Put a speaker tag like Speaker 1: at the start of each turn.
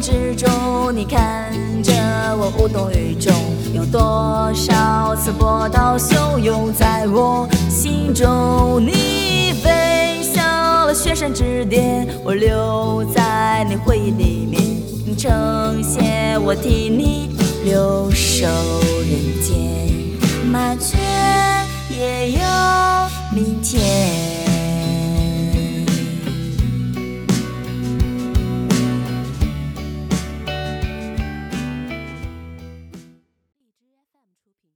Speaker 1: 之中，你看着我无动于衷，有多少次波涛汹涌在我心中？你飞向了雪山之巅，我留在你回忆里面。你成仙，我替你留守人间。麻雀也有明天。出品。